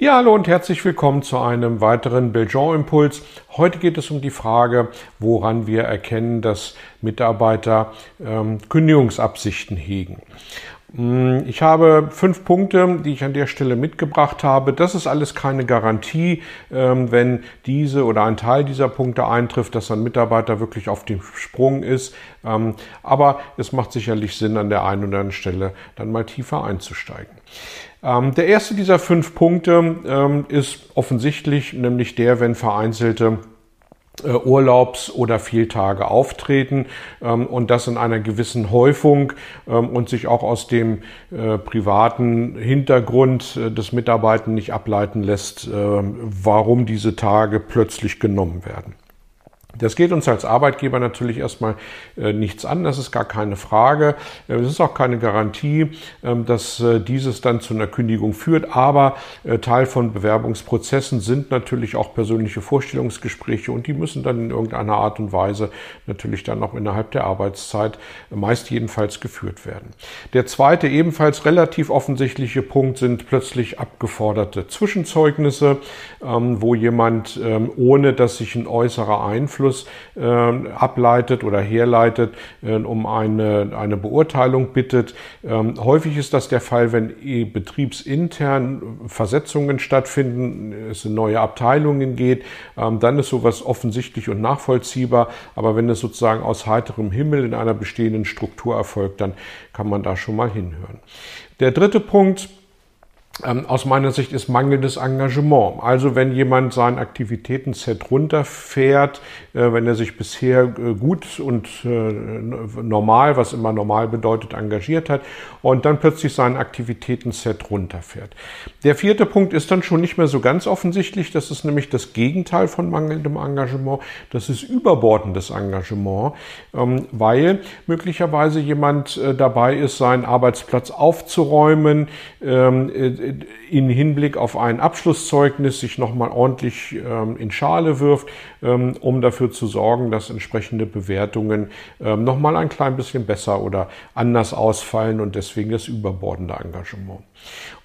Ja, hallo und herzlich willkommen zu einem weiteren Belgian-Impuls. Heute geht es um die Frage, woran wir erkennen, dass Mitarbeiter ähm, Kündigungsabsichten hegen. Mm, ich habe fünf Punkte, die ich an der Stelle mitgebracht habe. Das ist alles keine Garantie, ähm, wenn diese oder ein Teil dieser Punkte eintrifft, dass ein Mitarbeiter wirklich auf dem Sprung ist. Ähm, aber es macht sicherlich Sinn, an der einen oder anderen Stelle dann mal tiefer einzusteigen. Ähm, der erste dieser fünf Punkte ist offensichtlich, nämlich der, wenn vereinzelte äh, Urlaubs- oder Fehltage auftreten ähm, und das in einer gewissen Häufung ähm, und sich auch aus dem äh, privaten Hintergrund äh, des Mitarbeitenden nicht ableiten lässt, ähm, warum diese Tage plötzlich genommen werden. Das geht uns als Arbeitgeber natürlich erstmal äh, nichts an, das ist gar keine Frage. Äh, es ist auch keine Garantie, äh, dass äh, dieses dann zu einer Kündigung führt, aber Teil von Bewerbungsprozessen sind natürlich auch persönliche Vorstellungsgespräche und die müssen dann in irgendeiner Art und Weise natürlich dann auch innerhalb der Arbeitszeit meist jedenfalls geführt werden. Der zweite ebenfalls relativ offensichtliche Punkt sind plötzlich abgeforderte Zwischenzeugnisse, ähm, wo jemand ähm, ohne dass sich ein äußerer Einfluss Einfluss äh, ableitet oder herleitet, äh, um eine, eine Beurteilung bittet. Ähm, häufig ist das der Fall, wenn betriebsintern Versetzungen stattfinden, es in neue Abteilungen geht, ähm, dann ist sowas offensichtlich und nachvollziehbar. Aber wenn es sozusagen aus heiterem Himmel in einer bestehenden Struktur erfolgt, dann kann man da schon mal hinhören. Der dritte Punkt, ähm, aus meiner Sicht ist mangelndes Engagement. Also wenn jemand sein Aktivitätenset runterfährt, äh, wenn er sich bisher äh, gut und äh, normal, was immer normal bedeutet, engagiert hat und dann plötzlich sein Aktivitätenset runterfährt. Der vierte Punkt ist dann schon nicht mehr so ganz offensichtlich. Das ist nämlich das Gegenteil von mangelndem Engagement. Das ist überbordendes Engagement, ähm, weil möglicherweise jemand dabei ist, seinen Arbeitsplatz aufzuräumen, ähm, in Hinblick auf ein Abschlusszeugnis sich nochmal ordentlich ähm, in Schale wirft, ähm, um dafür zu sorgen, dass entsprechende Bewertungen ähm, nochmal ein klein bisschen besser oder anders ausfallen und deswegen das überbordende Engagement.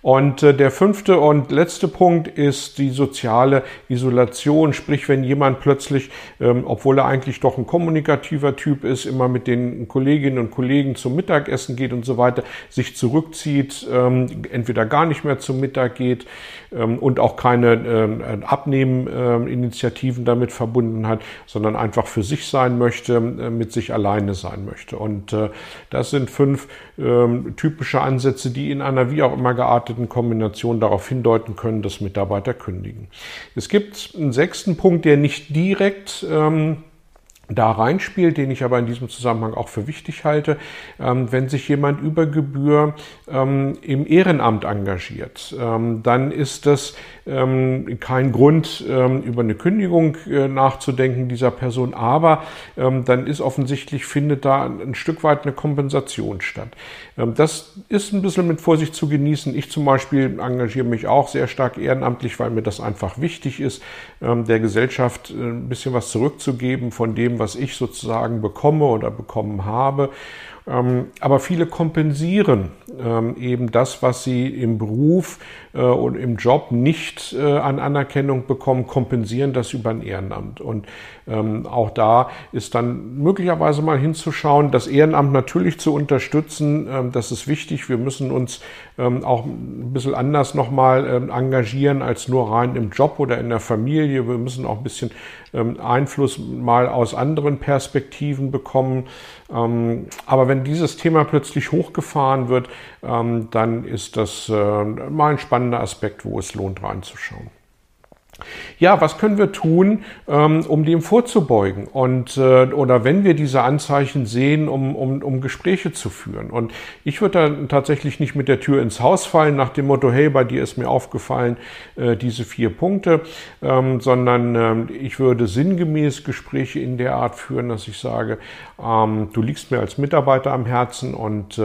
Und äh, der fünfte und letzte Punkt ist die soziale Isolation. Sprich, wenn jemand plötzlich, ähm, obwohl er eigentlich doch ein kommunikativer Typ ist, immer mit den Kolleginnen und Kollegen zum Mittagessen geht und so weiter, sich zurückzieht, entweder gar nicht mehr zum Mittag geht ähm, und auch keine ähm, Abnehmen-Initiativen damit verbunden hat, sondern einfach für sich sein möchte, äh, mit sich alleine sein möchte. Und äh, das sind fünf ähm, typische Ansätze, die in einer wie auch immer gearteten Kombination darauf hindeuten können, dass Mitarbeiter kündigen. Es gibt einen sechsten Punkt, der nicht direkt ähm, da reinspielt, den ich aber in diesem Zusammenhang auch für wichtig halte, ähm, wenn sich jemand über Gebühr ähm, im Ehrenamt engagiert, ähm, dann ist das kein Grund, über eine Kündigung äh, nachzudenken dieser Person, aber dann ist offensichtlich, findet da ein Stück weit eine Kompensation statt. das ist ein bisschen mit Vorsicht zu genießen. Ich zum Beispiel engagiere mich auch sehr stark ehrenamtlich, weil mir das einfach wichtig ist, der Gesellschaft äh, ein bisschen was zurückzugeben von dem, was ich sozusagen bekomme oder bekommen habe. Ähm, aber viele kompensieren ähm, eben das, was sie im Beruf äh, und im Job nicht äh, an Anerkennung bekommen, kompensieren das über ein Ehrenamt. Und ähm, auch da ist dann möglicherweise mal hinzuschauen, das Ehrenamt natürlich zu unterstützen. Das ist wichtig. Wir müssen uns auch ein bisschen anders nochmal engagieren als nur rein im Job oder in der Familie. Wir müssen auch ein bisschen Einfluss mal aus anderen Perspektiven bekommen. Aber wenn dieses Thema plötzlich hochgefahren wird, ähm, dann ist das äh, mal ein spannender Aspekt, wo es lohnt reinzuschauen. Ja, was können wir tun, ähm, um dem vorzubeugen? Und äh, oder wenn wir diese Anzeichen sehen, um, um, um Gespräche zu führen. Und ich würde da tatsächlich nicht mit der Tür ins Haus fallen, nach dem Motto, hey, bei dir ist mir aufgefallen, äh, diese vier Punkte, ähm, sondern ähm, ich würde sinngemäß Gespräche in der Art führen, dass ich sage, du liegst mir als Mitarbeiter am Herzen und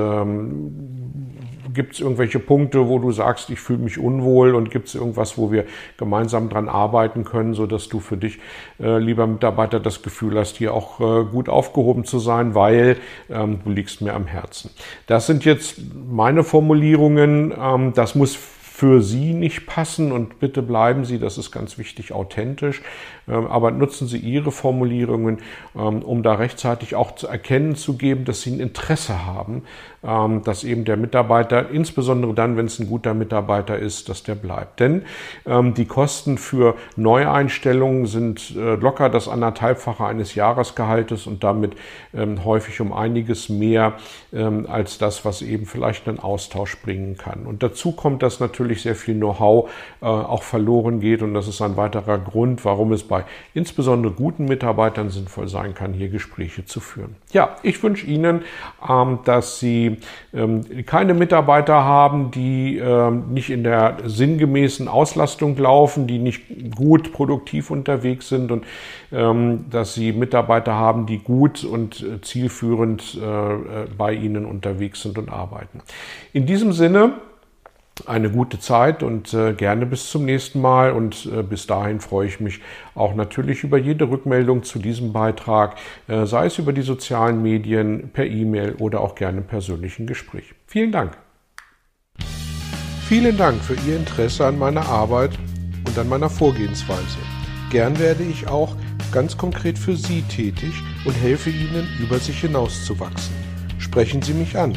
gibt es irgendwelche Punkte, wo du sagst, ich fühle mich unwohl und gibt es irgendwas, wo wir gemeinsam dran arbeiten können, so dass du für dich, äh, lieber Mitarbeiter, das Gefühl hast, hier auch äh, gut aufgehoben zu sein, weil ähm, du liegst mir am Herzen. Das sind jetzt meine Formulierungen. Ähm, das muss für Sie nicht passen und bitte bleiben Sie, das ist ganz wichtig, authentisch, ähm, aber nutzen Sie Ihre Formulierungen, ähm, um da rechtzeitig auch zu erkennen zu geben, dass Sie ein Interesse haben, dass eben der Mitarbeiter, insbesondere dann, wenn es ein guter Mitarbeiter ist, dass der bleibt. Denn die Kosten für Neueinstellungen sind äh, locker das anderthalbfache eines Jahresgehaltes und damit häufig um einiges mehr als das, was eben vielleicht einen Austausch bringen kann. Und dazu kommt, dass natürlich sehr viel Know-how äh, auch verloren geht und das ist ein weiterer Grund, warum es bei insbesondere guten Mitarbeitern sinnvoll sein kann, hier Gespräche zu führen. Ja, ich wünsche Ihnen, dass Sie ähm, keine Mitarbeiter haben, die ähm, nicht in der sinngemäßen Auslastung laufen, die nicht gut produktiv unterwegs sind und ähm, dass sie Mitarbeiter haben, die gut und äh, zielführend äh, äh, bei ihnen unterwegs sind und arbeiten. In diesem Sinne eine gute Zeit und äh, gerne bis zum nächsten Mal. Und äh, bis dahin freue ich mich auch natürlich über jede Rückmeldung zu diesem Beitrag, äh, sei es über die sozialen Medien, per E-Mail oder auch gerne im persönlichen Gespräch. Vielen Dank. Vielen Dank für Ihr Interesse an meiner Arbeit und an meiner Vorgehensweise. Gern werde ich auch ganz konkret für Sie tätig und helfe Ihnen, über sich hinauszuwachsen. Sprechen Sie mich an.